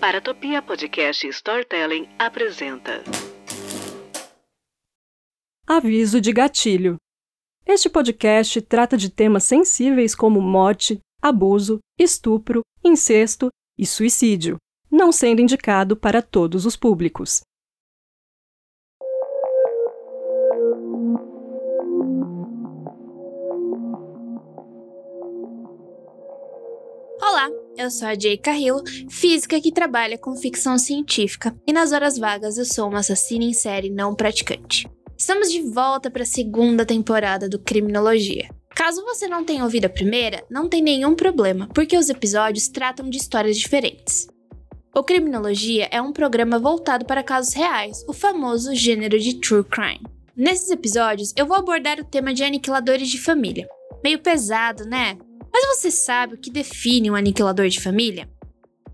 Paratopia Podcast Storytelling apresenta. Aviso de gatilho. Este podcast trata de temas sensíveis como morte, abuso, estupro, incesto e suicídio, não sendo indicado para todos os públicos. Olá, eu sou a Jay Carrillo, física que trabalha com ficção científica, e nas horas vagas eu sou uma assassina em série não praticante. Estamos de volta para a segunda temporada do Criminologia. Caso você não tenha ouvido a primeira, não tem nenhum problema, porque os episódios tratam de histórias diferentes. O Criminologia é um programa voltado para casos reais, o famoso gênero de true crime. Nesses episódios, eu vou abordar o tema de aniquiladores de família. Meio pesado, né? Mas você sabe o que define um aniquilador de família?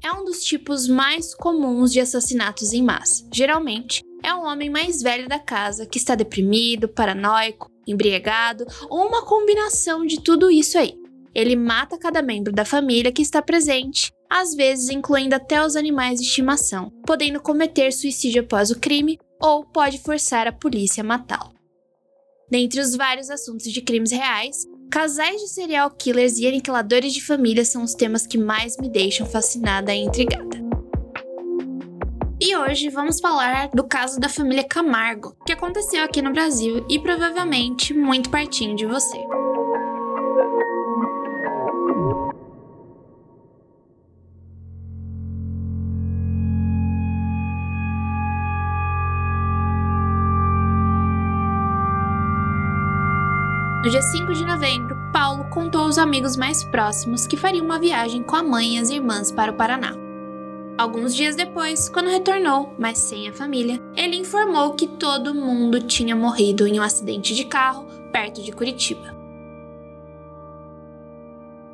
É um dos tipos mais comuns de assassinatos em massa. Geralmente, é um homem mais velho da casa que está deprimido, paranoico, embriagado ou uma combinação de tudo isso aí. Ele mata cada membro da família que está presente, às vezes incluindo até os animais de estimação, podendo cometer suicídio após o crime ou pode forçar a polícia a matá-lo. Dentre os vários assuntos de crimes reais, Casais de serial killers e aniquiladores de família são os temas que mais me deixam fascinada e intrigada. E hoje vamos falar do caso da família Camargo, que aconteceu aqui no Brasil e provavelmente muito pertinho de você. Contou aos amigos mais próximos que faria uma viagem com a mãe e as irmãs para o Paraná. Alguns dias depois, quando retornou, mas sem a família, ele informou que todo mundo tinha morrido em um acidente de carro perto de Curitiba.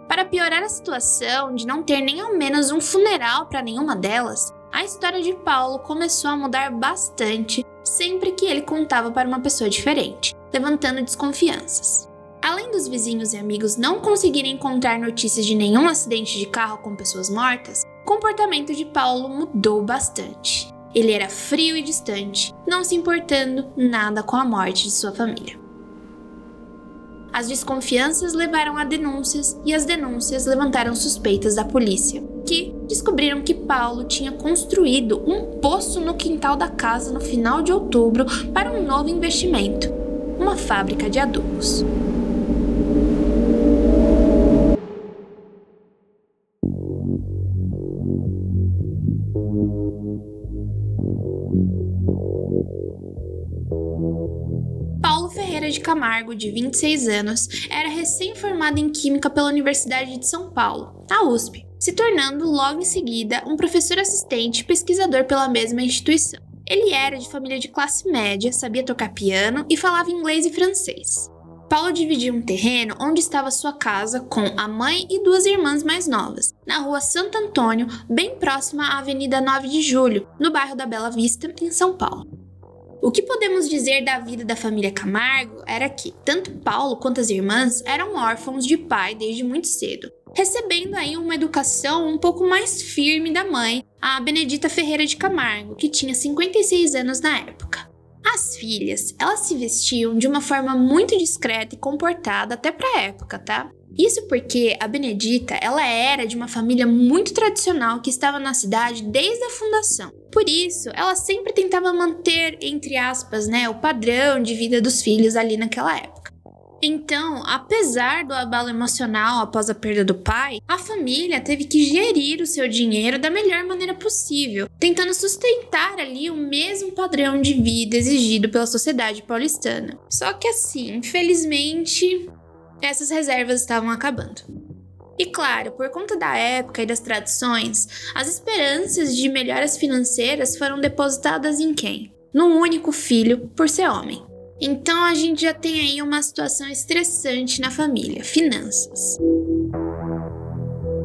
Para piorar a situação de não ter nem ao menos um funeral para nenhuma delas, a história de Paulo começou a mudar bastante sempre que ele contava para uma pessoa diferente levantando desconfianças. Além dos vizinhos e amigos não conseguirem encontrar notícias de nenhum acidente de carro com pessoas mortas, o comportamento de Paulo mudou bastante. Ele era frio e distante, não se importando nada com a morte de sua família. As desconfianças levaram a denúncias e as denúncias levantaram suspeitas da polícia, que descobriram que Paulo tinha construído um poço no quintal da casa no final de outubro para um novo investimento, uma fábrica de adubos. De Camargo, de 26 anos, era recém-formado em Química pela Universidade de São Paulo, a USP, se tornando logo em seguida um professor assistente pesquisador pela mesma instituição. Ele era de família de classe média, sabia tocar piano e falava inglês e francês. Paulo dividia um terreno onde estava sua casa com a mãe e duas irmãs mais novas, na rua Santo Antônio, bem próxima à Avenida 9 de Julho, no bairro da Bela Vista, em São Paulo. O que podemos dizer da vida da família Camargo era que tanto Paulo quanto as irmãs eram órfãos de pai desde muito cedo, recebendo aí uma educação um pouco mais firme da mãe, a Benedita Ferreira de Camargo, que tinha 56 anos na época. As filhas, elas se vestiam de uma forma muito discreta e comportada até para a época, tá? Isso porque a Benedita, ela era de uma família muito tradicional que estava na cidade desde a fundação. Por isso, ela sempre tentava manter, entre aspas, né, o padrão de vida dos filhos ali naquela época. Então, apesar do abalo emocional após a perda do pai, a família teve que gerir o seu dinheiro da melhor maneira possível, tentando sustentar ali o mesmo padrão de vida exigido pela sociedade paulistana. Só que assim, infelizmente, essas reservas estavam acabando. E claro, por conta da época e das tradições, as esperanças de melhoras financeiras foram depositadas em quem? Num único filho, por ser homem. Então a gente já tem aí uma situação estressante na família, finanças.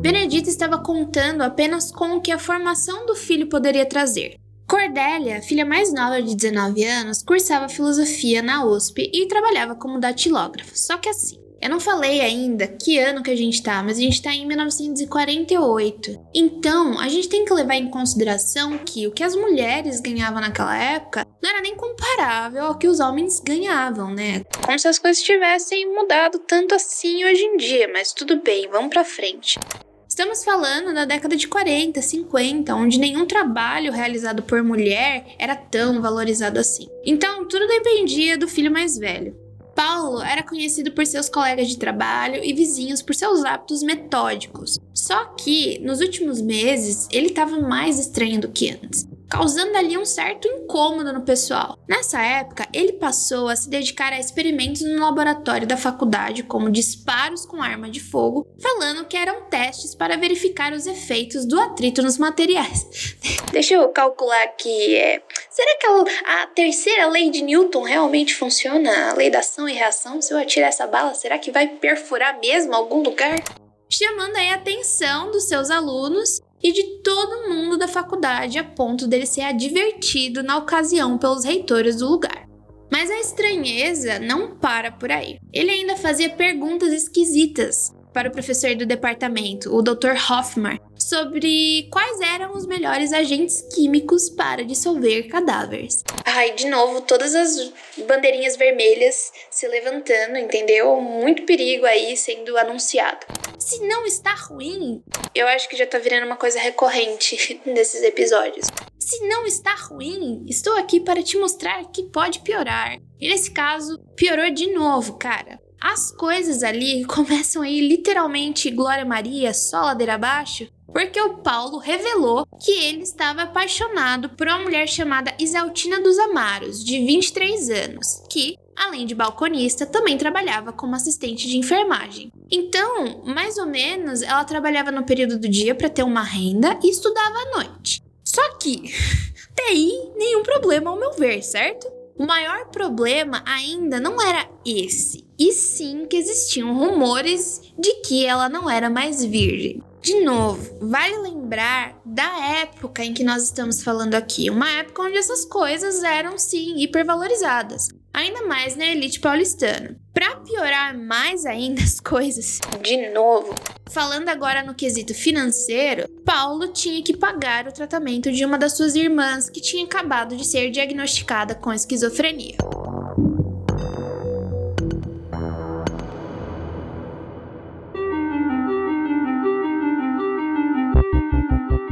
Benedita estava contando apenas com o que a formação do filho poderia trazer. Cordélia, filha mais nova de 19 anos, cursava filosofia na USP e trabalhava como datilógrafa. Só que assim, Eu não falei ainda que ano que a gente tá, mas a gente tá em 1948. Então, a gente tem que levar em consideração que o que as mulheres ganhavam naquela época não era nem comparável ao que os homens ganhavam, né? Como se as coisas tivessem mudado tanto assim hoje em dia, mas tudo bem, vamos pra frente. Estamos falando da década de 40, 50, onde nenhum trabalho realizado por mulher era tão valorizado assim. Então, tudo dependia do filho mais velho. Paulo era conhecido por seus colegas de trabalho e vizinhos por seus hábitos metódicos. Só que, nos últimos meses, ele estava mais estranho do que antes causando ali um certo incômodo no pessoal. Nessa época, ele passou a se dedicar a experimentos no laboratório da faculdade, como disparos com arma de fogo, falando que eram testes para verificar os efeitos do atrito nos materiais. Deixa eu calcular aqui, é... será que a, a terceira lei de Newton realmente funciona? A lei da ação e reação? Se eu atirar essa bala, será que vai perfurar mesmo algum lugar? chamando aí a atenção dos seus alunos e de todo mundo da faculdade a ponto dele ser advertido na ocasião pelos reitores do lugar. Mas a estranheza não para por aí. Ele ainda fazia perguntas esquisitas para o professor do departamento, o Dr. Hoffman, sobre quais eram os melhores agentes químicos para dissolver cadáveres. Ai, de novo, todas as bandeirinhas vermelhas se levantando, entendeu? Muito perigo aí sendo anunciado. Se não está ruim, eu acho que já tá virando uma coisa recorrente nesses episódios. Se não está ruim, estou aqui para te mostrar que pode piorar. E nesse caso, piorou de novo, cara. As coisas ali começam a ir literalmente Glória Maria, só ladeira abaixo, porque o Paulo revelou que ele estava apaixonado por uma mulher chamada Isaltina dos Amaros, de 23 anos, que, além de balconista, também trabalhava como assistente de enfermagem. Então, mais ou menos, ela trabalhava no período do dia para ter uma renda e estudava à noite. Só que, até aí, nenhum problema ao meu ver, certo? O maior problema ainda não era esse, e sim que existiam rumores de que ela não era mais virgem. De novo, vale lembrar da época em que nós estamos falando aqui, uma época onde essas coisas eram sim hipervalorizadas, ainda mais na elite paulistana. Para piorar mais ainda as coisas, de novo, falando agora no quesito financeiro, Paulo tinha que pagar o tratamento de uma das suas irmãs que tinha acabado de ser diagnosticada com esquizofrenia.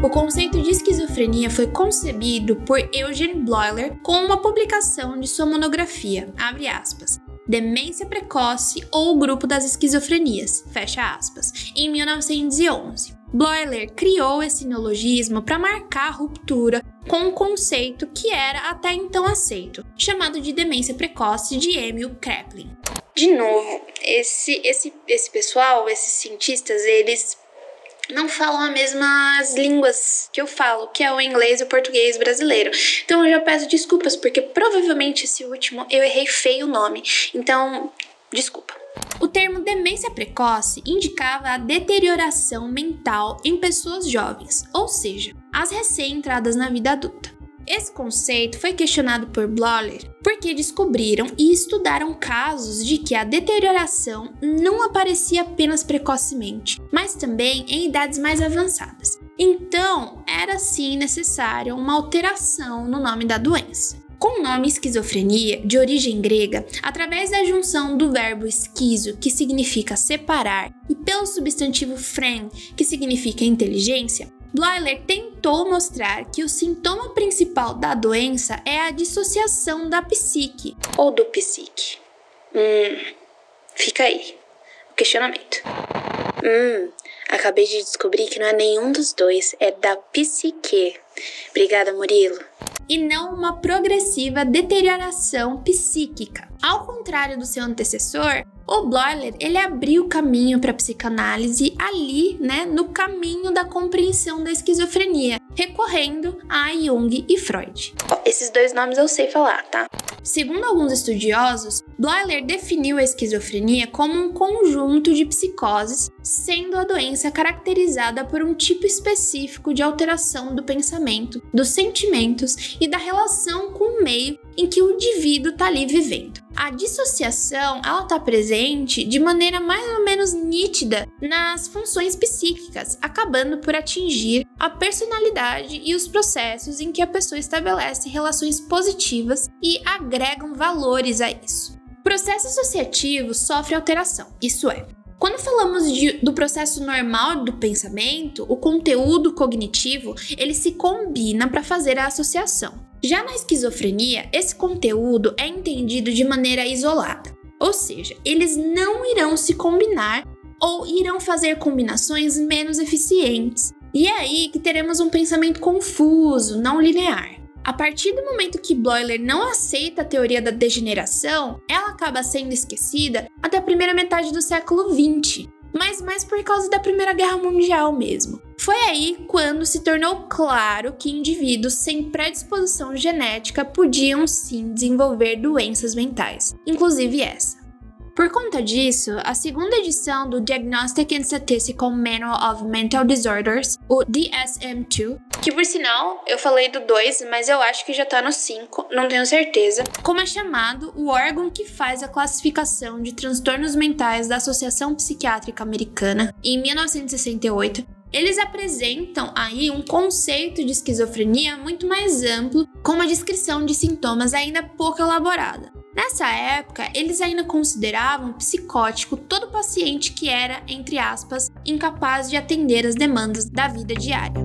O conceito de esquizofrenia foi concebido por Eugene Bloiler com uma publicação de sua monografia, abre aspas, Demência Precoce ou o Grupo das Esquizofrenias, fecha aspas, em 1911. Bloiler criou esse neologismo para marcar a ruptura com um conceito que era até então aceito, chamado de demência precoce de Emil Kraepelin. De novo, esse, esse, esse pessoal, esses cientistas, eles não falam as mesmas línguas que eu falo, que é o inglês e o português brasileiro. Então eu já peço desculpas, porque provavelmente esse último eu errei feio o nome. Então, desculpa. O termo demência precoce indicava a deterioração mental em pessoas jovens, ou seja, as recém-entradas na vida adulta. Esse conceito foi questionado por Bloller porque descobriram e estudaram casos de que a deterioração não aparecia apenas precocemente, mas também em idades mais avançadas. Então, era sim necessária uma alteração no nome da doença. Com o nome esquizofrenia, de origem grega, através da junção do verbo esquizo, que significa separar, e pelo substantivo phren, que significa inteligência, Bloiler tentou mostrar que o sintoma principal da doença é a dissociação da psique ou do psique. Hum, fica aí o questionamento. Hum, acabei de descobrir que não é nenhum dos dois, é da psique. Obrigada, Murilo e não uma progressiva deterioração psíquica. Ao contrário do seu antecessor, o Bloiler ele abriu o caminho para a psicanálise ali, né, no caminho da compreensão da esquizofrenia, recorrendo a Jung e Freud. Esses dois nomes eu sei falar, tá? Segundo alguns estudiosos, Bloiler definiu a esquizofrenia como um conjunto de psicoses, sendo a doença caracterizada por um tipo específico de alteração do pensamento, dos sentimentos e da relação com o meio em que o indivíduo está ali vivendo. A dissociação ela está presente de maneira mais ou menos nítida nas funções psíquicas, acabando por atingir a personalidade e os processos em que a pessoa estabelece relações positivas e agregam valores a isso. O processo associativo sofre alteração, isso é, quando falamos de, do processo normal do pensamento, o conteúdo cognitivo ele se combina para fazer a associação. Já na esquizofrenia, esse conteúdo é entendido de maneira isolada, ou seja, eles não irão se combinar ou irão fazer combinações menos eficientes. E é aí que teremos um pensamento confuso, não linear. A partir do momento que Bloiler não aceita a teoria da degeneração, ela acaba sendo esquecida até a primeira metade do século XX, mas mais por causa da Primeira Guerra Mundial mesmo. Foi aí quando se tornou claro que indivíduos sem predisposição genética podiam sim desenvolver doenças mentais, inclusive essa. Por conta disso, a segunda edição do Diagnostic and Statistical Manual of Mental Disorders, o DSM-2, que por sinal eu falei do 2, mas eu acho que já tá no 5, não tenho certeza, como é chamado o órgão que faz a classificação de transtornos mentais da Associação Psiquiátrica Americana, em 1968, eles apresentam aí um conceito de esquizofrenia muito mais amplo, com uma descrição de sintomas ainda pouco elaborada. Nessa época, eles ainda consideravam psicótico todo paciente que era, entre aspas, incapaz de atender as demandas da vida diária.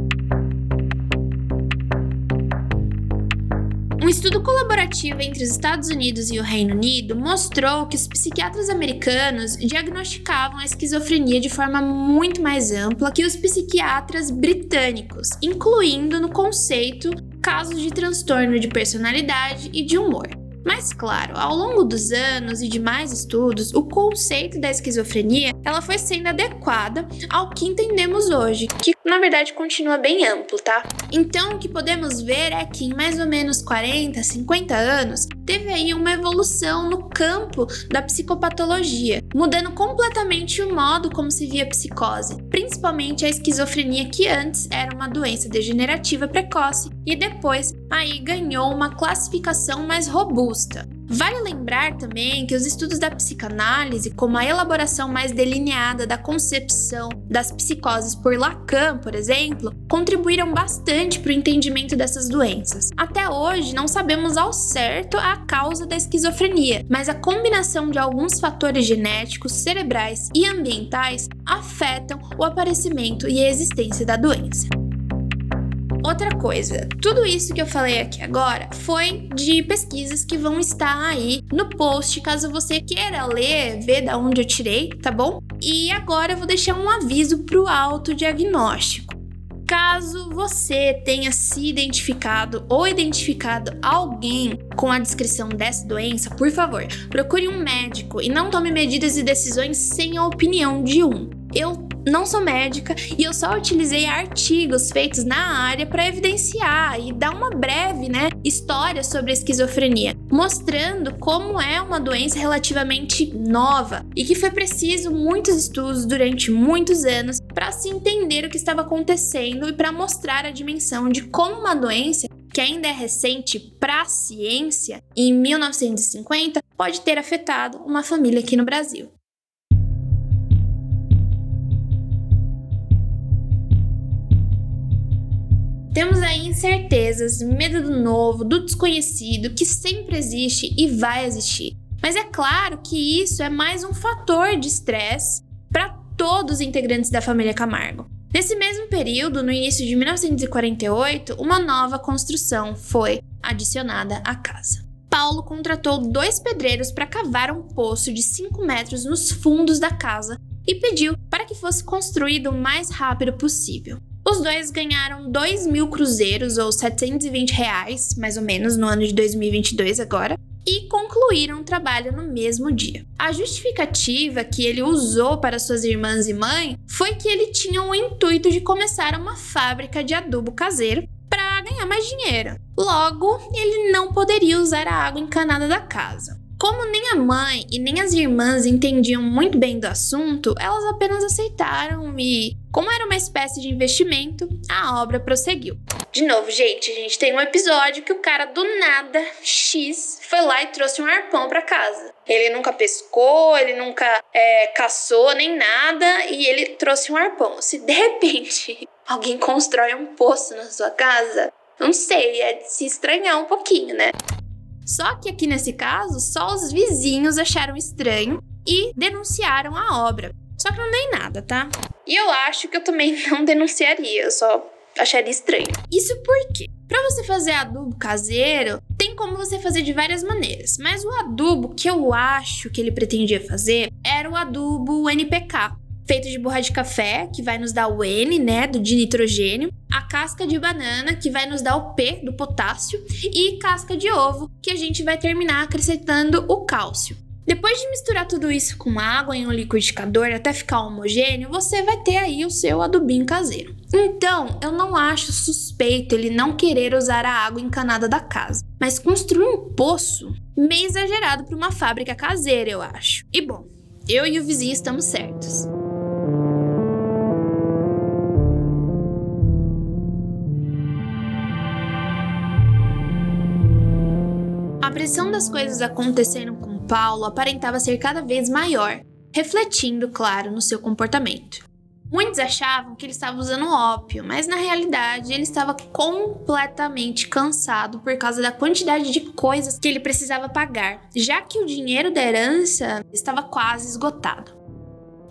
Um estudo colaborativo entre os Estados Unidos e o Reino Unido mostrou que os psiquiatras americanos diagnosticavam a esquizofrenia de forma muito mais ampla que os psiquiatras britânicos, incluindo no conceito casos de transtorno de personalidade e de humor. Mas claro, ao longo dos anos e de mais estudos, o conceito da esquizofrenia ela foi sendo adequada ao que entendemos hoje, que na verdade continua bem amplo, tá? Então o que podemos ver é que em mais ou menos 40, 50 anos, teve aí uma evolução no campo da psicopatologia, mudando completamente o modo como se via a psicose, principalmente a esquizofrenia que antes era uma doença degenerativa precoce e depois aí ganhou uma classificação mais robusta. Vale lembrar também que os estudos da psicanálise, como a elaboração mais delineada da concepção das psicoses por Lacan, por exemplo, contribuíram bastante para o entendimento dessas doenças. Até hoje, não sabemos ao certo a causa da esquizofrenia, mas a combinação de alguns fatores genéticos, cerebrais e ambientais afetam o aparecimento e a existência da doença. Outra coisa, tudo isso que eu falei aqui agora foi de pesquisas que vão estar aí no post, caso você queira ler, ver da onde eu tirei, tá bom? E agora eu vou deixar um aviso para o autodiagnóstico. Caso você tenha se identificado ou identificado alguém com a descrição dessa doença, por favor, procure um médico e não tome medidas e decisões sem a opinião de um. Eu não sou médica e eu só utilizei artigos feitos na área para evidenciar e dar uma breve, né, história sobre a esquizofrenia, mostrando como é uma doença relativamente nova e que foi preciso muitos estudos durante muitos anos para se entender o que estava acontecendo e para mostrar a dimensão de como uma doença que ainda é recente para a ciência, em 1950, pode ter afetado uma família aqui no Brasil. Temos aí incertezas, medo do novo, do desconhecido, que sempre existe e vai existir. Mas é claro que isso é mais um fator de estresse para todos os integrantes da família Camargo. Nesse mesmo período, no início de 1948, uma nova construção foi adicionada à casa. Paulo contratou dois pedreiros para cavar um poço de 5 metros nos fundos da casa e pediu para que fosse construído o mais rápido possível. Os dois ganharam 2 mil cruzeiros, ou 720 reais, mais ou menos, no ano de 2022 agora, e concluíram o trabalho no mesmo dia. A justificativa que ele usou para suas irmãs e mãe foi que ele tinha o intuito de começar uma fábrica de adubo caseiro para ganhar mais dinheiro. Logo, ele não poderia usar a água encanada da casa. Como nem a mãe e nem as irmãs entendiam muito bem do assunto, elas apenas aceitaram e, como era uma espécie de investimento, a obra prosseguiu. De novo, gente, a gente tem um episódio que o cara do nada, X, foi lá e trouxe um arpão para casa. Ele nunca pescou, ele nunca é, caçou nem nada e ele trouxe um arpão. Se de repente alguém constrói um poço na sua casa, não sei, é de se estranhar um pouquinho, né? Só que aqui nesse caso, só os vizinhos acharam estranho e denunciaram a obra. Só que não dei nada, tá? E eu acho que eu também não denunciaria, eu só acharia estranho. Isso porque, para você fazer adubo caseiro, tem como você fazer de várias maneiras, mas o adubo que eu acho que ele pretendia fazer era o adubo NPK, feito de borra de café, que vai nos dar o N, né, do de nitrogênio, a casca de banana, que vai nos dar o P, do potássio, e casca de ovo, que a gente vai terminar acrescentando o cálcio. Depois de misturar tudo isso com água em um liquidificador até ficar homogêneo, você vai ter aí o seu adubinho caseiro. Então, eu não acho suspeito ele não querer usar a água encanada da casa, mas construir um poço meio exagerado para uma fábrica caseira, eu acho. E bom, eu e o vizinho estamos certos. Pressão das coisas acontecendo com Paulo aparentava ser cada vez maior, refletindo, claro, no seu comportamento. Muitos achavam que ele estava usando ópio, mas na realidade ele estava completamente cansado por causa da quantidade de coisas que ele precisava pagar, já que o dinheiro da herança estava quase esgotado.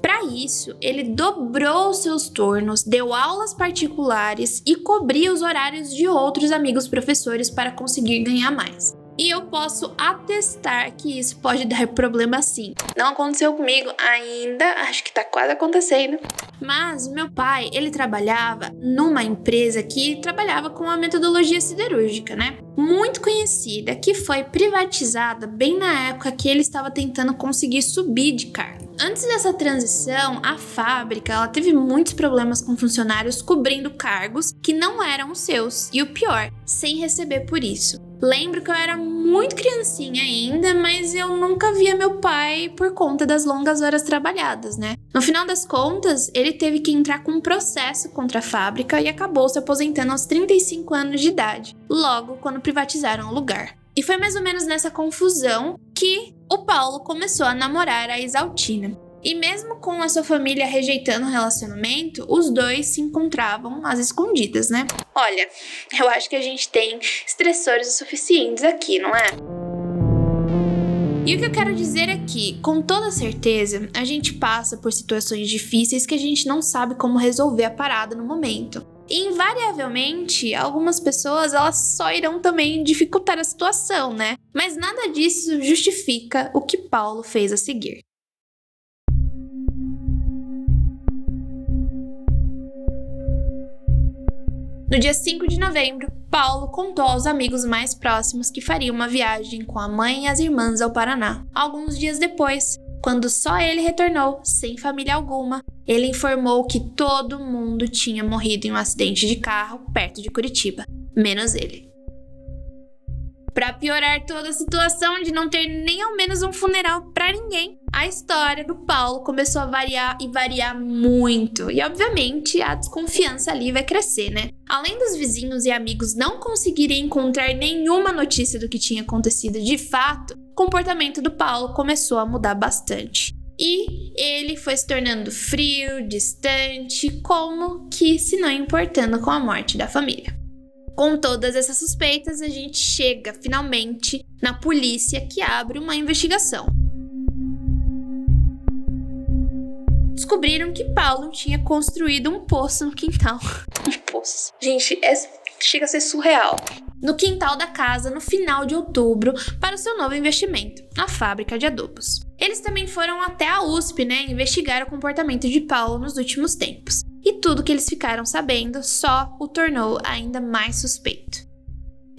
Para isso, ele dobrou seus turnos, deu aulas particulares e cobria os horários de outros amigos professores para conseguir ganhar mais. E eu posso atestar que isso pode dar problema sim. Não aconteceu comigo ainda, acho que tá quase acontecendo. Mas meu pai, ele trabalhava numa empresa que trabalhava com a metodologia siderúrgica, né? Muito conhecida, que foi privatizada bem na época que ele estava tentando conseguir subir de cargo. Antes dessa transição, a fábrica ela teve muitos problemas com funcionários cobrindo cargos que não eram seus, e o pior, sem receber por isso. Lembro que eu era muito criancinha ainda, mas eu nunca via meu pai por conta das longas horas trabalhadas, né? No final das contas, ele teve que entrar com um processo contra a fábrica e acabou se aposentando aos 35 anos de idade, logo quando privatizaram o lugar. E foi mais ou menos nessa confusão que o Paulo começou a namorar a Isaltina. E mesmo com a sua família rejeitando o relacionamento, os dois se encontravam às escondidas, né? Olha, eu acho que a gente tem estressores o suficientes aqui, não é? E o que eu quero dizer é que, com toda certeza, a gente passa por situações difíceis que a gente não sabe como resolver a parada no momento. E invariavelmente, algumas pessoas elas só irão também dificultar a situação, né? Mas nada disso justifica o que Paulo fez a seguir. No dia 5 de novembro, Paulo contou aos amigos mais próximos que faria uma viagem com a mãe e as irmãs ao Paraná. Alguns dias depois, quando só ele retornou, sem família alguma, ele informou que todo mundo tinha morrido em um acidente de carro perto de Curitiba, menos ele. Para piorar toda a situação de não ter nem ao menos um funeral para ninguém, a história do Paulo começou a variar e variar muito. E obviamente a desconfiança ali vai crescer, né? Além dos vizinhos e amigos não conseguirem encontrar nenhuma notícia do que tinha acontecido de fato, o comportamento do Paulo começou a mudar bastante. E ele foi se tornando frio, distante, como que se não importando com a morte da família. Com todas essas suspeitas, a gente chega finalmente na polícia que abre uma investigação. Descobriram que Paulo tinha construído um poço no quintal. Um poço. Gente, é, chega a ser surreal. No quintal da casa no final de outubro para o seu novo investimento, a fábrica de adubos. Eles também foram até a USP, né, investigar o comportamento de Paulo nos últimos tempos e tudo que eles ficaram sabendo só o tornou ainda mais suspeito.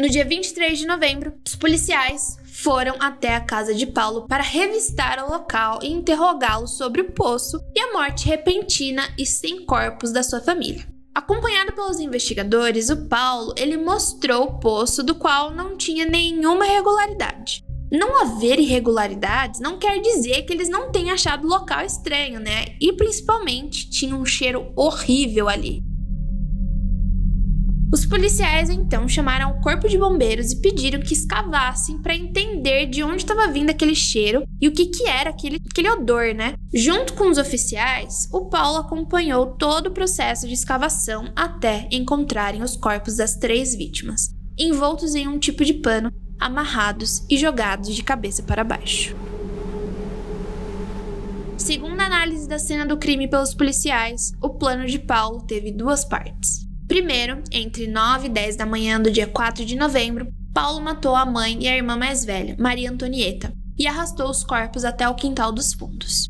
No dia 23 de novembro, os policiais foram até a casa de Paulo para revistar o local e interrogá-lo sobre o poço e a morte repentina e sem corpos da sua família. Acompanhado pelos investigadores, o Paulo ele mostrou o poço do qual não tinha nenhuma irregularidade. Não haver irregularidades não quer dizer que eles não tenham achado o local estranho, né? E principalmente tinha um cheiro horrível ali. Os policiais então chamaram o corpo de bombeiros e pediram que escavassem para entender de onde estava vindo aquele cheiro e o que, que era aquele, aquele odor, né? Junto com os oficiais, o Paulo acompanhou todo o processo de escavação até encontrarem os corpos das três vítimas, envoltos em um tipo de pano, amarrados e jogados de cabeça para baixo. Segundo a análise da cena do crime pelos policiais, o plano de Paulo teve duas partes. Primeiro, entre 9 e 10 da manhã do dia 4 de novembro, Paulo matou a mãe e a irmã mais velha, Maria Antonieta, e arrastou os corpos até o quintal dos fundos.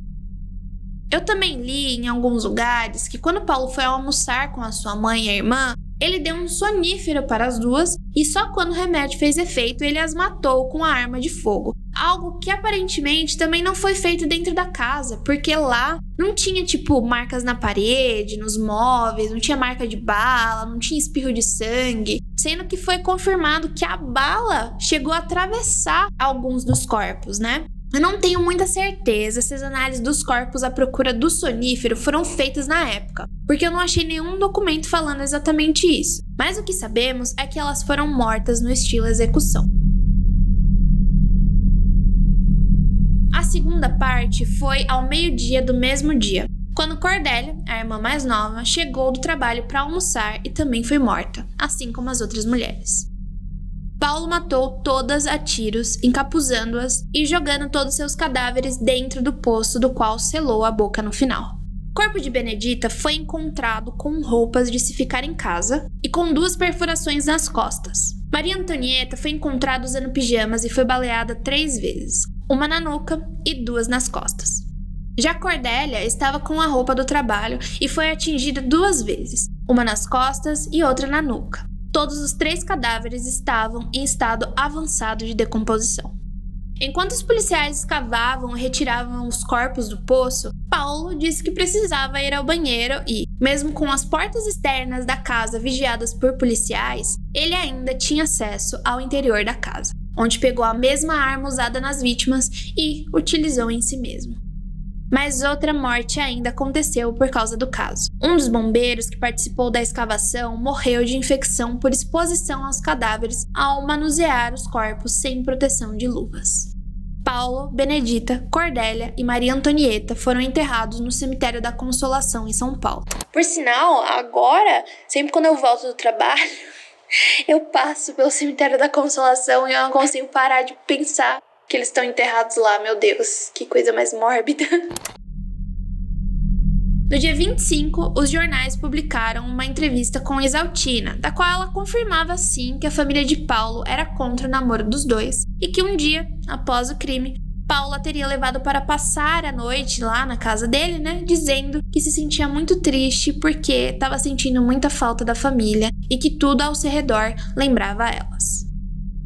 Eu também li em alguns lugares que quando Paulo foi almoçar com a sua mãe e a irmã, ele deu um sonífero para as duas e só quando o remédio fez efeito ele as matou com a arma de fogo, algo que aparentemente também não foi feito dentro da casa, porque lá não tinha tipo marcas na parede, nos móveis, não tinha marca de bala, não tinha espirro de sangue, sendo que foi confirmado que a bala chegou a atravessar alguns dos corpos, né? Eu não tenho muita certeza se as análises dos corpos à procura do sonífero foram feitas na época, porque eu não achei nenhum documento falando exatamente isso. Mas o que sabemos é que elas foram mortas no estilo execução. A segunda parte foi ao meio-dia do mesmo dia, quando Cordélia, a irmã mais nova, chegou do trabalho para almoçar e também foi morta, assim como as outras mulheres. Paulo matou todas a tiros, encapuzando-as e jogando todos seus cadáveres dentro do poço do qual selou a boca no final. O corpo de Benedita foi encontrado com roupas de se ficar em casa e com duas perfurações nas costas. Maria Antonieta foi encontrada usando pijamas e foi baleada três vezes uma na nuca e duas nas costas. Já Cordélia estava com a roupa do trabalho e foi atingida duas vezes, uma nas costas e outra na nuca. Todos os três cadáveres estavam em estado avançado de decomposição. Enquanto os policiais escavavam e retiravam os corpos do poço, Paulo disse que precisava ir ao banheiro e, mesmo com as portas externas da casa vigiadas por policiais, ele ainda tinha acesso ao interior da casa onde pegou a mesma arma usada nas vítimas e utilizou em si mesmo. Mas outra morte ainda aconteceu por causa do caso. Um dos bombeiros que participou da escavação morreu de infecção por exposição aos cadáveres ao manusear os corpos sem proteção de luvas. Paulo, Benedita, Cordélia e Maria Antonieta foram enterrados no cemitério da Consolação em São Paulo. Por sinal, agora, sempre quando eu volto do trabalho, eu passo pelo cemitério da Consolação e eu não consigo parar de pensar que eles estão enterrados lá. Meu Deus, que coisa mais mórbida. No dia 25, os jornais publicaram uma entrevista com Exaltina, da qual ela confirmava sim que a família de Paulo era contra o namoro dos dois e que um dia, após o crime, Paula teria levado para passar a noite lá na casa dele, né? Dizendo que se sentia muito triste porque estava sentindo muita falta da família e que tudo ao seu redor lembrava elas.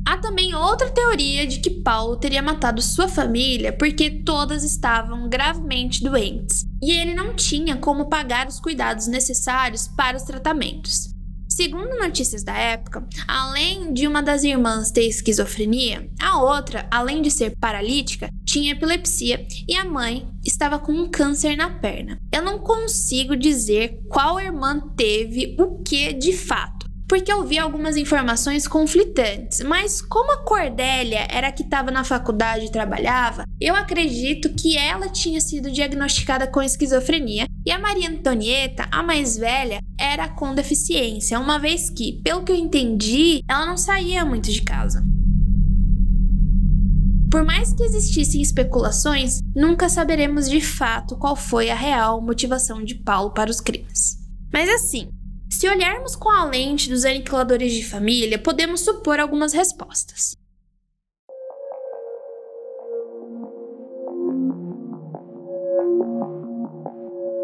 Há também outra teoria de que Paulo teria matado sua família porque todas estavam gravemente doentes e ele não tinha como pagar os cuidados necessários para os tratamentos. Segundo notícias da época, além de uma das irmãs ter esquizofrenia, a outra, além de ser paralítica, tinha epilepsia e a mãe estava com um câncer na perna. Eu não consigo dizer qual irmã teve o que de fato porque eu vi algumas informações conflitantes, mas como a Cordélia era a que estava na faculdade e trabalhava, eu acredito que ela tinha sido diagnosticada com esquizofrenia e a Maria Antonieta, a mais velha, era com deficiência, uma vez que, pelo que eu entendi, ela não saía muito de casa. Por mais que existissem especulações, nunca saberemos de fato qual foi a real motivação de Paulo para os crimes. Mas assim, se olharmos com a lente dos aniquiladores de família, podemos supor algumas respostas.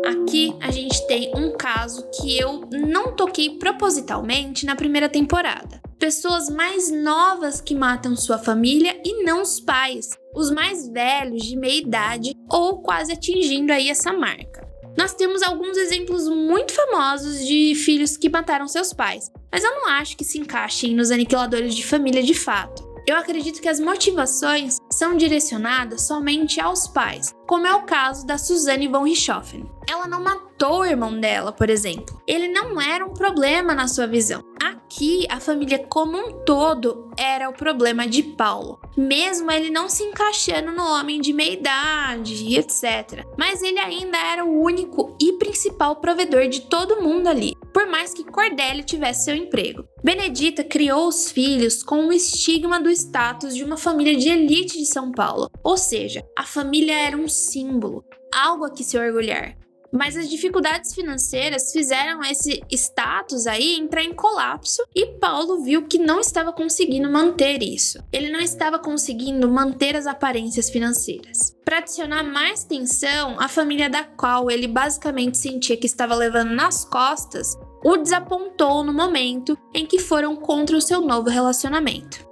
Aqui a gente tem um caso que eu não toquei propositalmente na primeira temporada. Pessoas mais novas que matam sua família e não os pais, os mais velhos de meia idade ou quase atingindo aí essa marca. Nós temos alguns exemplos muito famosos de filhos que mataram seus pais, mas eu não acho que se encaixem nos aniquiladores de família de fato. Eu acredito que as motivações são direcionadas somente aos pais, como é o caso da Suzanne von Richthofen. Ela não matou o irmão dela, por exemplo. Ele não era um problema na sua visão. Aqui, a família como um todo era o problema de Paulo, mesmo ele não se encaixando no homem de meia idade, etc. Mas ele ainda era o único e principal provedor de todo mundo ali, por mais que Cordelia tivesse seu emprego. Benedita criou os filhos com o estigma do status de uma família de elite de São Paulo, ou seja, a família era um símbolo, algo a que se orgulhar. Mas as dificuldades financeiras fizeram esse status aí entrar em colapso e Paulo viu que não estava conseguindo manter isso. Ele não estava conseguindo manter as aparências financeiras. Para adicionar mais tensão, a família da qual ele basicamente sentia que estava levando nas costas o desapontou no momento em que foram contra o seu novo relacionamento.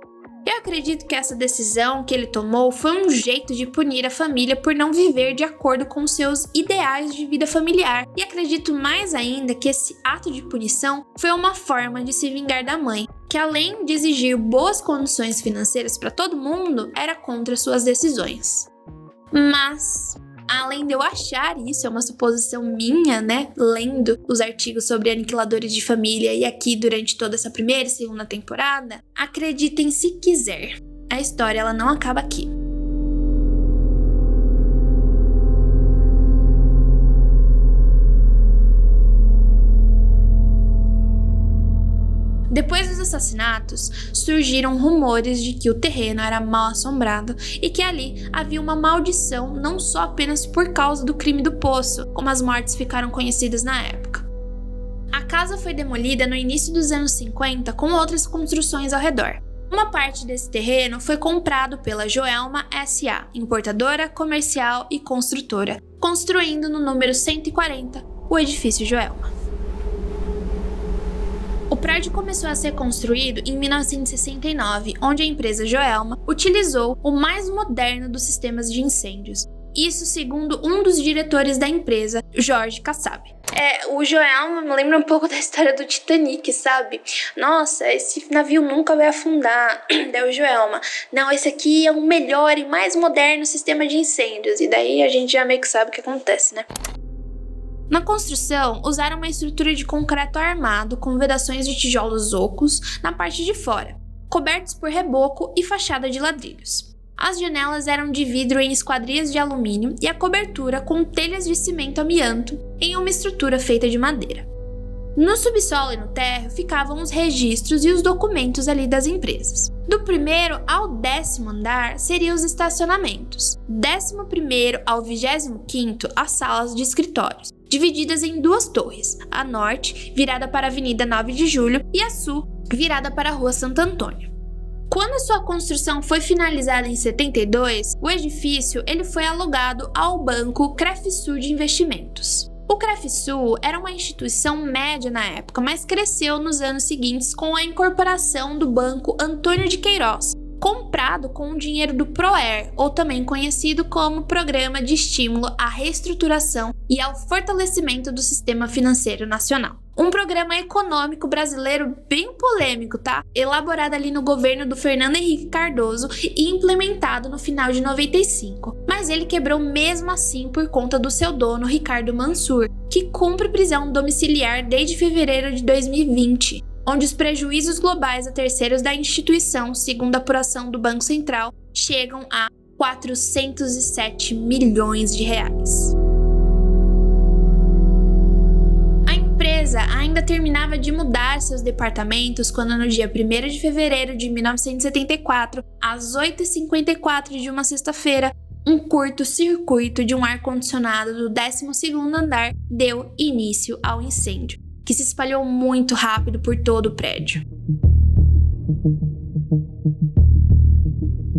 Eu acredito que essa decisão que ele tomou foi um jeito de punir a família por não viver de acordo com seus ideais de vida familiar, e acredito mais ainda que esse ato de punição foi uma forma de se vingar da mãe, que além de exigir boas condições financeiras para todo mundo, era contra suas decisões. Mas Além de eu achar isso, é uma suposição minha, né? Lendo os artigos sobre aniquiladores de família e aqui durante toda essa primeira e segunda temporada, acreditem se quiser. A história ela não acaba aqui. Depois assassinatos, surgiram rumores de que o terreno era mal assombrado e que ali havia uma maldição não só apenas por causa do crime do poço, como as mortes ficaram conhecidas na época. A casa foi demolida no início dos anos 50 com outras construções ao redor. Uma parte desse terreno foi comprado pela Joelma SA, importadora, comercial e construtora, construindo no número 140 o edifício Joelma. O prédio começou a ser construído em 1969, onde a empresa Joelma utilizou o mais moderno dos sistemas de incêndios. Isso segundo um dos diretores da empresa, Jorge Kassab. É, o Joelma me lembra um pouco da história do Titanic, sabe? Nossa, esse navio nunca vai afundar. Daí o Joelma, não, esse aqui é o melhor e mais moderno sistema de incêndios. E daí a gente já meio que sabe o que acontece, né? Na construção, usaram uma estrutura de concreto armado com vedações de tijolos ocos na parte de fora, cobertos por reboco e fachada de ladrilhos. As janelas eram de vidro em esquadrias de alumínio e a cobertura com telhas de cimento amianto em uma estrutura feita de madeira. No subsolo e no térreo ficavam os registros e os documentos ali das empresas. Do primeiro ao décimo andar seriam os estacionamentos. Décimo primeiro ao vigésimo quinto, as salas de escritórios divididas em duas torres, a norte, virada para a Avenida 9 de Julho, e a sul, virada para a Rua Santo Antônio. Quando sua construção foi finalizada em 72, o edifício ele foi alugado ao banco Crefsul de Investimentos. O Crefsul era uma instituição média na época, mas cresceu nos anos seguintes com a incorporação do banco Antônio de Queiroz, comprado com o dinheiro do PROER, ou também conhecido como Programa de Estímulo à Reestruturação e ao Fortalecimento do Sistema Financeiro Nacional. Um programa econômico brasileiro bem polêmico, tá? Elaborado ali no governo do Fernando Henrique Cardoso e implementado no final de 95. Mas ele quebrou mesmo assim por conta do seu dono, Ricardo Mansur, que cumpre prisão domiciliar desde fevereiro de 2020 onde os prejuízos globais a terceiros da instituição, segundo a apuração do Banco Central, chegam a 407 milhões de reais. A empresa ainda terminava de mudar seus departamentos quando, no dia 1 de fevereiro de 1974, às 8h54 de uma sexta-feira, um curto-circuito de um ar-condicionado do 12º andar deu início ao incêndio que se espalhou muito rápido por todo o prédio.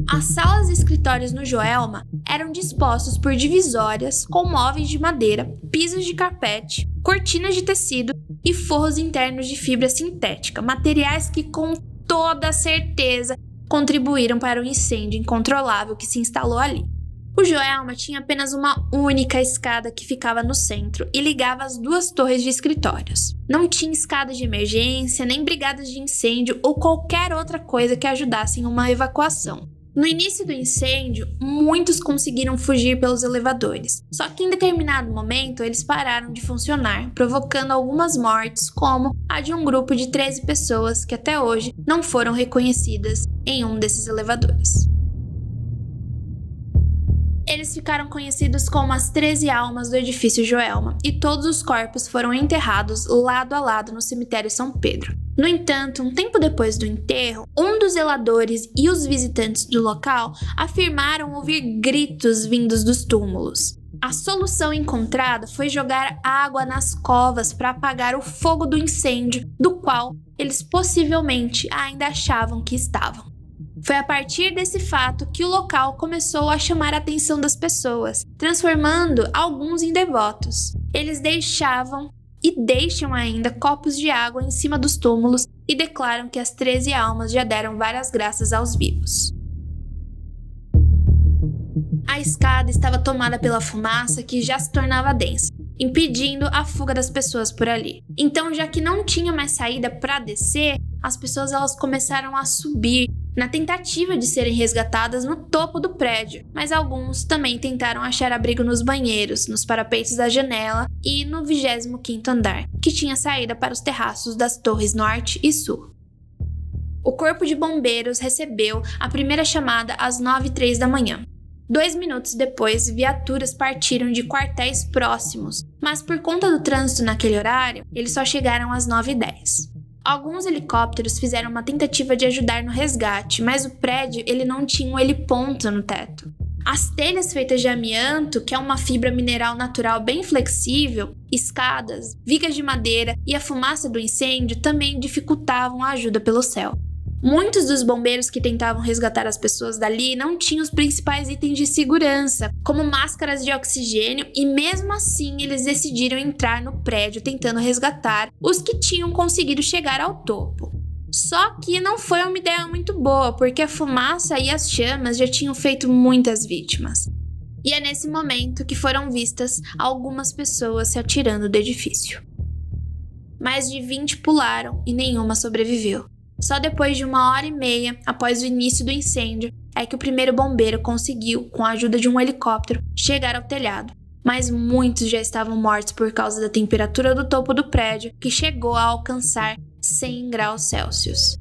As salas e escritórios no Joelma eram dispostos por divisórias com móveis de madeira, pisos de carpete, cortinas de tecido e forros internos de fibra sintética, materiais que com toda certeza contribuíram para o incêndio incontrolável que se instalou ali. O Joelma tinha apenas uma única escada que ficava no centro e ligava as duas torres de escritórios. Não tinha escada de emergência, nem brigadas de incêndio ou qualquer outra coisa que ajudasse em uma evacuação. No início do incêndio, muitos conseguiram fugir pelos elevadores. Só que em determinado momento eles pararam de funcionar, provocando algumas mortes, como a de um grupo de 13 pessoas que até hoje não foram reconhecidas em um desses elevadores. Eles ficaram conhecidos como as 13 almas do edifício Joelma, e todos os corpos foram enterrados lado a lado no cemitério São Pedro. No entanto, um tempo depois do enterro, um dos zeladores e os visitantes do local afirmaram ouvir gritos vindos dos túmulos. A solução encontrada foi jogar água nas covas para apagar o fogo do incêndio, do qual eles possivelmente ainda achavam que estavam. Foi a partir desse fato que o local começou a chamar a atenção das pessoas, transformando alguns em devotos. Eles deixavam e deixam ainda copos de água em cima dos túmulos e declaram que as 13 almas já deram várias graças aos vivos. A escada estava tomada pela fumaça que já se tornava densa, impedindo a fuga das pessoas por ali. Então, já que não tinha mais saída para descer, as pessoas elas começaram a subir na tentativa de serem resgatadas no topo do prédio, mas alguns também tentaram achar abrigo nos banheiros, nos parapeitos da janela e no 25º andar, que tinha saída para os terraços das torres norte e sul. O corpo de bombeiros recebeu a primeira chamada às 9 h da manhã. Dois minutos depois, viaturas partiram de quartéis próximos, mas por conta do trânsito naquele horário, eles só chegaram às 9h10. Alguns helicópteros fizeram uma tentativa de ajudar no resgate, mas o prédio ele não tinha um heliponto no teto. As telhas feitas de amianto, que é uma fibra mineral natural bem flexível, escadas, vigas de madeira e a fumaça do incêndio também dificultavam a ajuda pelo céu. Muitos dos bombeiros que tentavam resgatar as pessoas dali não tinham os principais itens de segurança, como máscaras de oxigênio, e mesmo assim eles decidiram entrar no prédio tentando resgatar os que tinham conseguido chegar ao topo. Só que não foi uma ideia muito boa, porque a fumaça e as chamas já tinham feito muitas vítimas. E é nesse momento que foram vistas algumas pessoas se atirando do edifício. Mais de 20 pularam e nenhuma sobreviveu. Só depois de uma hora e meia após o início do incêndio é que o primeiro bombeiro conseguiu, com a ajuda de um helicóptero, chegar ao telhado. Mas muitos já estavam mortos por causa da temperatura do topo do prédio, que chegou a alcançar 100 graus Celsius.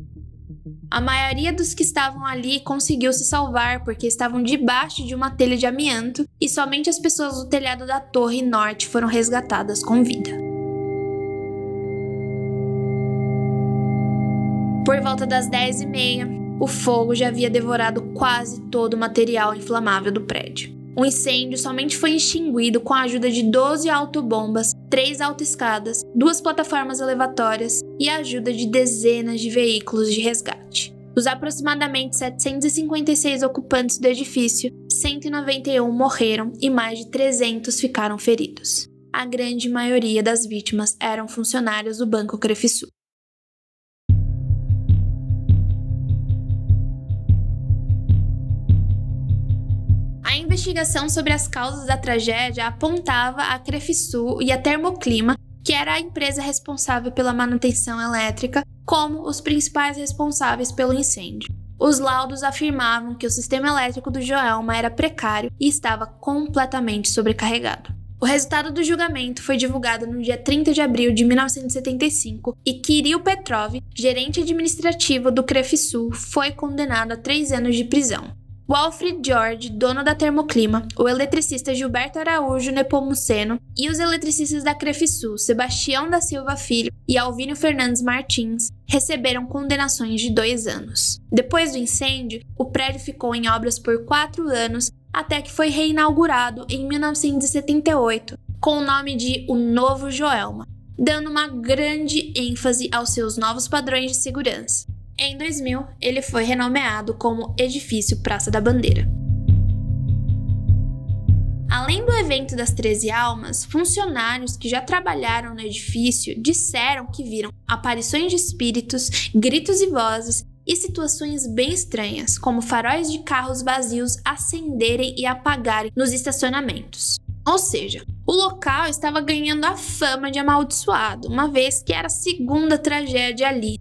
A maioria dos que estavam ali conseguiu se salvar porque estavam debaixo de uma telha de amianto e somente as pessoas do telhado da torre norte foram resgatadas com vida. Por volta das 10h30, o fogo já havia devorado quase todo o material inflamável do prédio. O incêndio somente foi extinguido com a ajuda de 12 autobombas, 3 autoescadas, duas plataformas elevatórias e a ajuda de dezenas de veículos de resgate. Dos aproximadamente 756 ocupantes do edifício, 191 morreram e mais de 300 ficaram feridos. A grande maioria das vítimas eram funcionários do Banco Crefisul. Investigação sobre as causas da tragédia apontava a Crefisul e a Termoclima, que era a empresa responsável pela manutenção elétrica, como os principais responsáveis pelo incêndio. Os laudos afirmavam que o sistema elétrico do Joelma era precário e estava completamente sobrecarregado. O resultado do julgamento foi divulgado no dia 30 de abril de 1975 e Kirill Petrov, gerente administrativo do Crefisul, foi condenado a três anos de prisão. Walfrid George, dono da Termoclima, o eletricista Gilberto Araújo Nepomuceno e os eletricistas da Crefisul, Sebastião da Silva Filho e Alvínio Fernandes Martins, receberam condenações de dois anos. Depois do incêndio, o prédio ficou em obras por quatro anos até que foi reinaugurado em 1978 com o nome de O Novo Joelma, dando uma grande ênfase aos seus novos padrões de segurança. Em 2000, ele foi renomeado como Edifício Praça da Bandeira. Além do evento das 13 almas, funcionários que já trabalharam no edifício disseram que viram aparições de espíritos, gritos e vozes e situações bem estranhas, como faróis de carros vazios acenderem e apagarem nos estacionamentos. Ou seja, o local estava ganhando a fama de amaldiçoado, uma vez que era a segunda tragédia ali.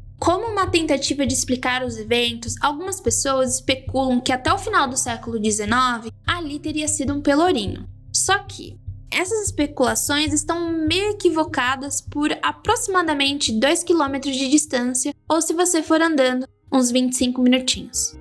Uma tentativa de explicar os eventos, algumas pessoas especulam que até o final do século XIX ali teria sido um pelourinho. Só que essas especulações estão meio equivocadas por aproximadamente 2 km de distância, ou se você for andando, uns 25 minutinhos.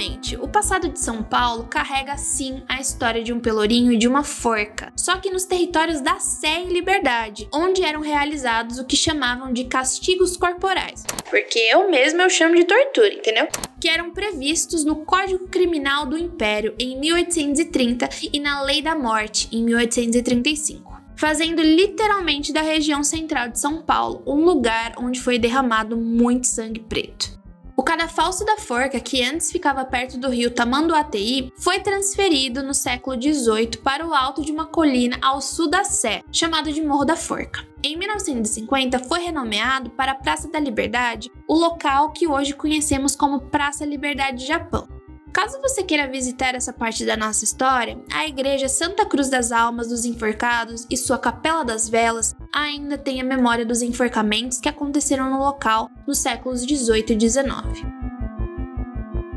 Realmente, o passado de São Paulo carrega sim a história de um pelourinho e de uma forca, só que nos territórios da Sé e Liberdade, onde eram realizados o que chamavam de castigos corporais. Porque eu mesma eu chamo de tortura, entendeu? Que eram previstos no Código Criminal do Império em 1830 e na Lei da Morte em 1835 fazendo literalmente da região central de São Paulo um lugar onde foi derramado muito sangue preto. O cadafalso da forca, que antes ficava perto do rio Tamanduateí, foi transferido no século XVIII para o alto de uma colina ao sul da Sé, chamado de Morro da Forca. Em 1950, foi renomeado para a Praça da Liberdade, o local que hoje conhecemos como Praça Liberdade Japão. Caso você queira visitar essa parte da nossa história, a Igreja Santa Cruz das Almas dos Enforcados e sua Capela das Velas ainda tem a memória dos enforcamentos que aconteceram no local nos séculos 18 e 19.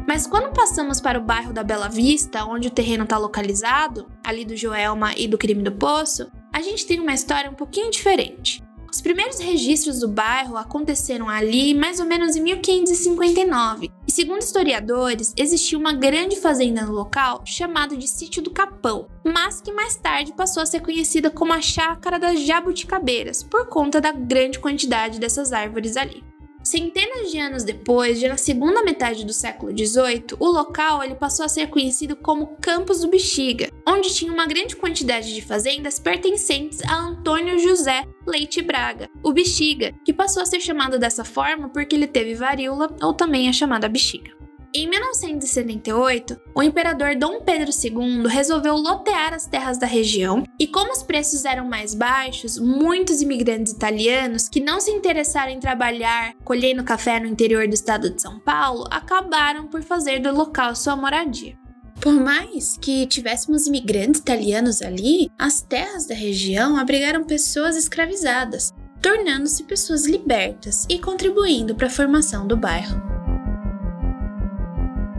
Mas quando passamos para o bairro da Bela Vista, onde o terreno está localizado, ali do Joelma e do Crime do Poço, a gente tem uma história um pouquinho diferente. Os primeiros registros do bairro aconteceram ali mais ou menos em 1559, e segundo historiadores, existia uma grande fazenda no local chamada de Sítio do Capão, mas que mais tarde passou a ser conhecida como a Chácara das Jabuticabeiras, por conta da grande quantidade dessas árvores ali. Centenas de anos depois, já na segunda metade do século XVIII, o local ele passou a ser conhecido como Campos do Bexiga, onde tinha uma grande quantidade de fazendas pertencentes a Antônio José Leite Braga, o Bexiga, que passou a ser chamado dessa forma porque ele teve varíola ou também é chamada bexiga. Em 1978, o imperador Dom Pedro II resolveu lotear as terras da região, e como os preços eram mais baixos, muitos imigrantes italianos que não se interessaram em trabalhar colhendo café no interior do estado de São Paulo acabaram por fazer do local sua moradia. Por mais que tivéssemos imigrantes italianos ali, as terras da região abrigaram pessoas escravizadas, tornando-se pessoas libertas e contribuindo para a formação do bairro.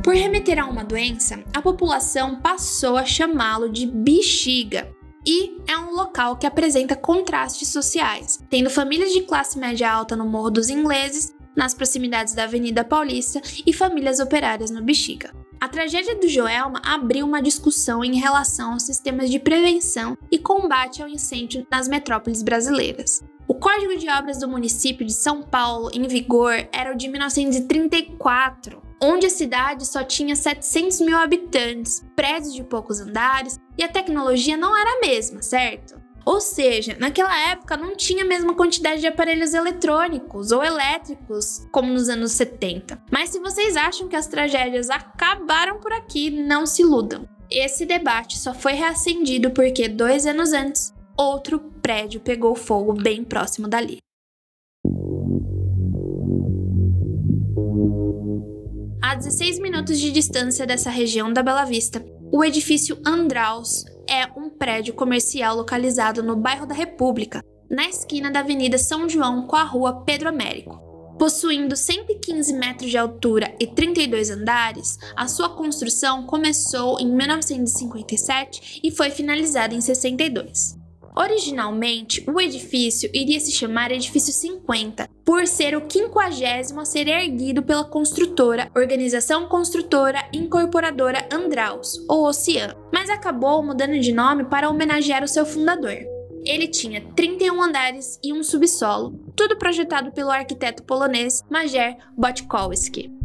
Por remeter a uma doença, a população passou a chamá-lo de bexiga, e é um local que apresenta contrastes sociais, tendo famílias de classe média alta no Morro dos Ingleses, nas proximidades da Avenida Paulista, e famílias operárias no Bexiga. A tragédia do Joelma abriu uma discussão em relação aos sistemas de prevenção e combate ao incêndio nas metrópoles brasileiras. O Código de Obras do município de São Paulo, em vigor, era o de 1934, onde a cidade só tinha 700 mil habitantes, prédios de poucos andares e a tecnologia não era a mesma, certo? Ou seja, naquela época não tinha a mesma quantidade de aparelhos eletrônicos ou elétricos como nos anos 70. Mas se vocês acham que as tragédias acabaram por aqui, não se iludam. Esse debate só foi reacendido porque dois anos antes, outro prédio pegou fogo bem próximo dali. A 16 minutos de distância dessa região da Bela Vista, o edifício Andraus é um prédio comercial localizado no bairro da República, na esquina da Avenida São João com a Rua Pedro Américo. Possuindo 115 metros de altura e 32 andares, a sua construção começou em 1957 e foi finalizada em 62. Originalmente, o edifício iria se chamar Edifício 50, por ser o quinquagésimo a ser erguido pela construtora Organização Construtora Incorporadora Andraus, ou Ocean, mas acabou mudando de nome para homenagear o seu fundador. Ele tinha 31 andares e um subsolo, tudo projetado pelo arquiteto polonês Majer Botkowski.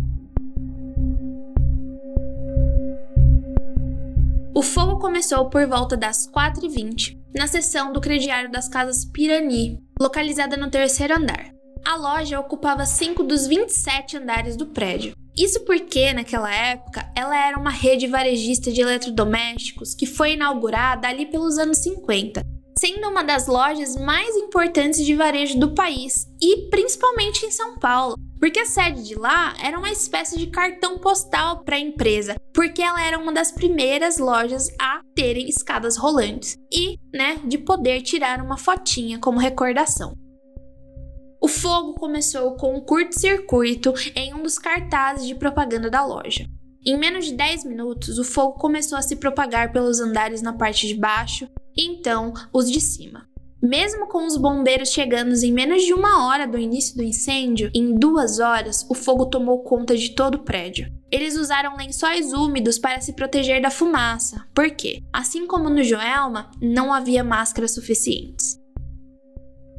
O fogo começou por volta das 4h20 na seção do crediário das casas Pirani, localizada no terceiro andar. A loja ocupava 5 dos 27 andares do prédio. Isso porque, naquela época, ela era uma rede varejista de eletrodomésticos que foi inaugurada ali pelos anos 50 sendo uma das lojas mais importantes de varejo do país e principalmente em São Paulo, porque a sede de lá era uma espécie de cartão postal para a empresa, porque ela era uma das primeiras lojas a terem escadas rolantes e, né, de poder tirar uma fotinha como recordação. O fogo começou com um curto-circuito em um dos cartazes de propaganda da loja. Em menos de 10 minutos, o fogo começou a se propagar pelos andares na parte de baixo e então os de cima. Mesmo com os bombeiros chegando em menos de uma hora do início do incêndio, em duas horas o fogo tomou conta de todo o prédio. Eles usaram lençóis úmidos para se proteger da fumaça, porque, assim como no Joelma, não havia máscaras suficientes.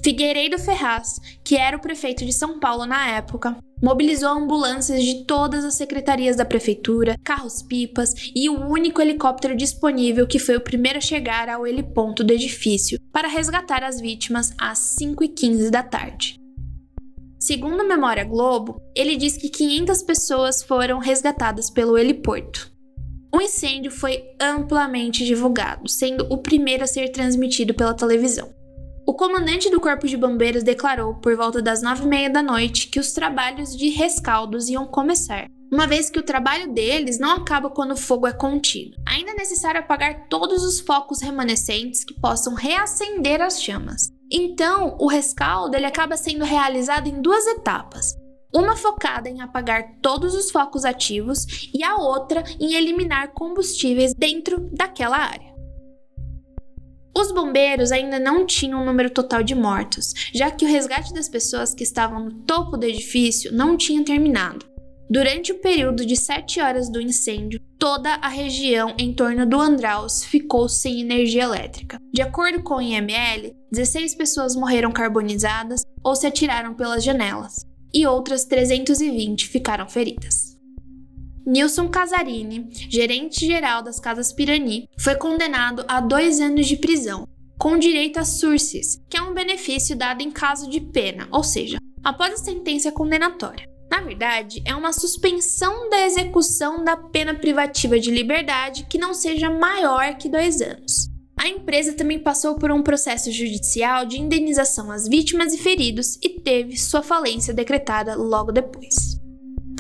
Figueiredo Ferraz, que era o prefeito de São Paulo na época, mobilizou ambulâncias de todas as secretarias da prefeitura, carros-pipas e o único helicóptero disponível que foi o primeiro a chegar ao heliponto do edifício para resgatar as vítimas às 5h15 da tarde. Segundo a Memória Globo, ele diz que 500 pessoas foram resgatadas pelo heliporto. O incêndio foi amplamente divulgado, sendo o primeiro a ser transmitido pela televisão. O comandante do Corpo de Bombeiros declarou, por volta das nove e meia da noite, que os trabalhos de rescaldos iam começar, uma vez que o trabalho deles não acaba quando o fogo é contido. Ainda é necessário apagar todos os focos remanescentes que possam reacender as chamas. Então, o rescaldo ele acaba sendo realizado em duas etapas. Uma focada em apagar todos os focos ativos e a outra em eliminar combustíveis dentro daquela área. Os bombeiros ainda não tinham o um número total de mortos, já que o resgate das pessoas que estavam no topo do edifício não tinha terminado. Durante o período de 7 horas do incêndio, toda a região em torno do Andraus ficou sem energia elétrica. De acordo com o IML, 16 pessoas morreram carbonizadas ou se atiraram pelas janelas, e outras 320 ficaram feridas. Nilson Casarini, gerente-geral das Casas Pirani, foi condenado a dois anos de prisão, com direito a sursis, que é um benefício dado em caso de pena, ou seja, após a sentença condenatória. Na verdade, é uma suspensão da execução da pena privativa de liberdade que não seja maior que dois anos. A empresa também passou por um processo judicial de indenização às vítimas e feridos e teve sua falência decretada logo depois.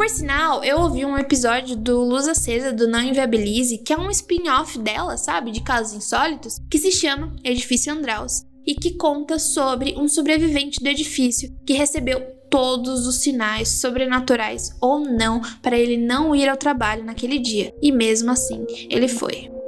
Por sinal, eu ouvi um episódio do Luz Acesa do Não Inviabilize, que é um spin-off dela, sabe, de casos insólitos, que se chama Edifício Andraus e que conta sobre um sobrevivente do edifício que recebeu todos os sinais sobrenaturais ou não para ele não ir ao trabalho naquele dia, e mesmo assim ele foi.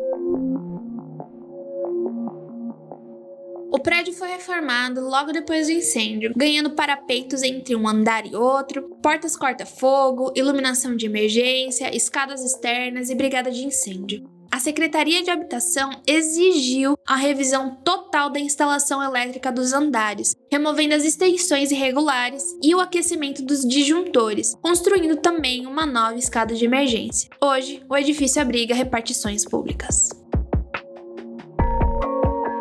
O prédio foi reformado logo depois do incêndio, ganhando parapeitos entre um andar e outro, portas corta-fogo, iluminação de emergência, escadas externas e brigada de incêndio. A Secretaria de Habitação exigiu a revisão total da instalação elétrica dos andares, removendo as extensões irregulares e o aquecimento dos disjuntores, construindo também uma nova escada de emergência. Hoje, o edifício abriga repartições públicas.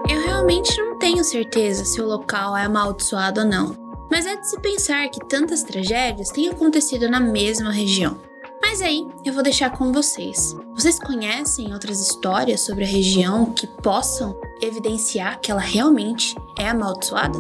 Eu realmente não tenho certeza se o local é amaldiçoado ou não, mas é de se pensar que tantas tragédias têm acontecido na mesma região. Mas aí eu vou deixar com vocês. Vocês conhecem outras histórias sobre a região que possam evidenciar que ela realmente é amaldiçoada?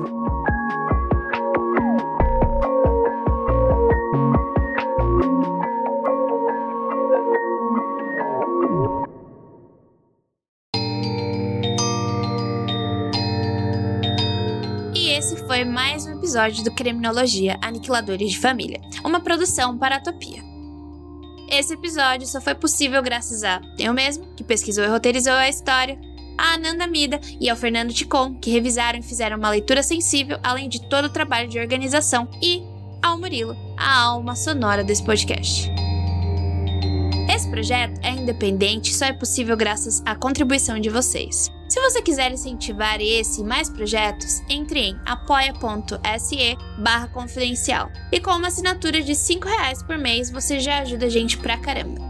Episódio do Criminologia Aniquiladores de Família, uma produção para a Topia. Esse episódio só foi possível graças a eu mesmo, que pesquisou e roteirizou a história, a Ananda Mida e ao Fernando Ticon, que revisaram e fizeram uma leitura sensível, além de todo o trabalho de organização, e ao Murilo, a alma sonora desse podcast. Projeto é independente e só é possível graças à contribuição de vocês. Se você quiser incentivar esse e mais projetos, entre em apoia.se barra confidencial. E com uma assinatura de 5 reais por mês, você já ajuda a gente pra caramba.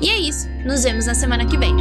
E é isso, nos vemos na semana que vem.